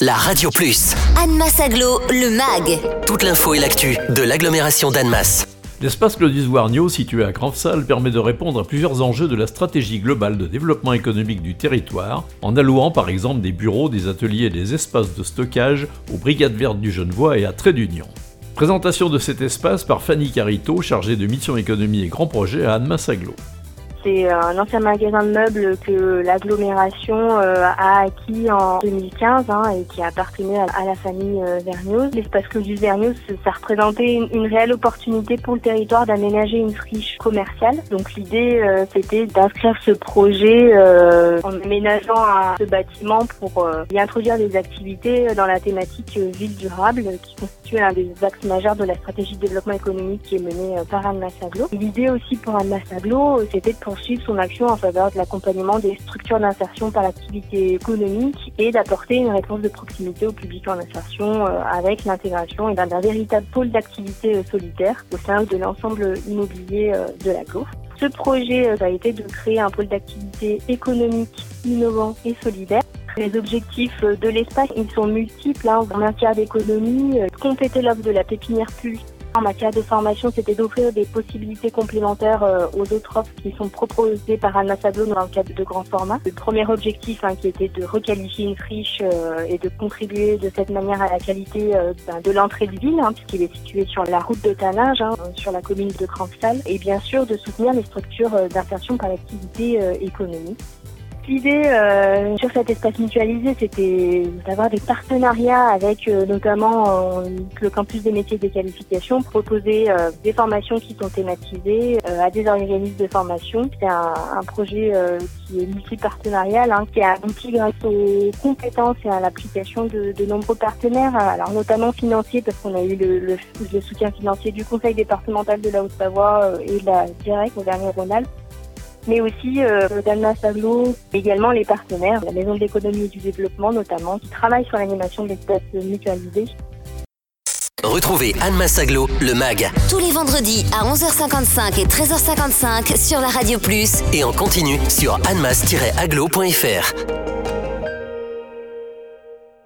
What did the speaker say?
la Radio Plus. Annemasse Aglo, le MAG. Toute l'info et l'actu de l'agglomération d'Annemasse. L'espace Claudius Warnio, situé à Grandsalle, permet de répondre à plusieurs enjeux de la stratégie globale de développement économique du territoire, en allouant par exemple des bureaux, des ateliers et des espaces de stockage aux Brigades Vertes du Genevois et à Trait d'Union. Présentation de cet espace par Fanny Carito, chargée de mission économie et grands projets à Annemasse Aglo. C'est un ancien magasin de meubles que l'agglomération euh, a acquis en 2015 hein, et qui appartenait à, la famille euh, Vergniaud. L'espace Claudius Vergniaud, ça représentait une, réelle opportunité pour le territoire d'aménager une friche commerciale. Donc l'idée, euh, c'était d'inscrire ce projet en aménageant ce bâtiment pour y introduire des activités dans la thématique ville durable qui constitue un des axes majeurs de la stratégie de développement économique qui est menée par Anne Massaglo. L'idée aussi pour Anne Massaglo, c'était de poursuivre son action en faveur de l'accompagnement des structures d'insertion par l'activité économique et d'apporter une réponse de proximité au public en insertion euh, avec l'intégration d'un véritable pôle d'activité euh, solitaire au sein de l'ensemble immobilier euh, de la GLO. Ce projet a été de créer un pôle d'activité économique, innovant et solidaire. Les objectifs de l'espace, ils sont multiples hein, en matière d'économie, compléter l'offre de la pépinière pulse en matière de formation, c'était d'offrir des possibilités complémentaires euh, aux autres offres qui sont proposées par Anna Sablo dans le cadre de grands formats. Le premier objectif hein, qui était de requalifier une friche euh, et de contribuer de cette manière à la qualité euh, ben, de l'entrée de ville, hein, puisqu'il est situé sur la route de Tanage, hein, sur la commune de Cranstal, et bien sûr de soutenir les structures d'insertion par l'activité économique. L'idée euh, sur cet espace mutualisé, c'était d'avoir des partenariats avec euh, notamment euh, le campus des métiers et des qualifications, proposer des formations qui sont thématisées à des organismes de formation. C'est un, projet qui est multipartenarial, hein, qui a abouti grâce aux compétences et à l'application de, nombreux partenaires, alors notamment financiers, parce qu'on a eu le, soutien financier du Conseil départemental de la Haute-Savoie et de la DIREC au dernier Rhône-Alpes mais aussi euh, Dalma Saglo, également les partenaires, la Maison de l'économie et du développement notamment, qui travaillent sur l'animation de l'espace mutualisé. Retrouvez Anne Massaglo, le MAG. Tous les vendredis à 11h55 et 13h55 sur la Radio Plus. Et en continu sur annemass-aglo.fr.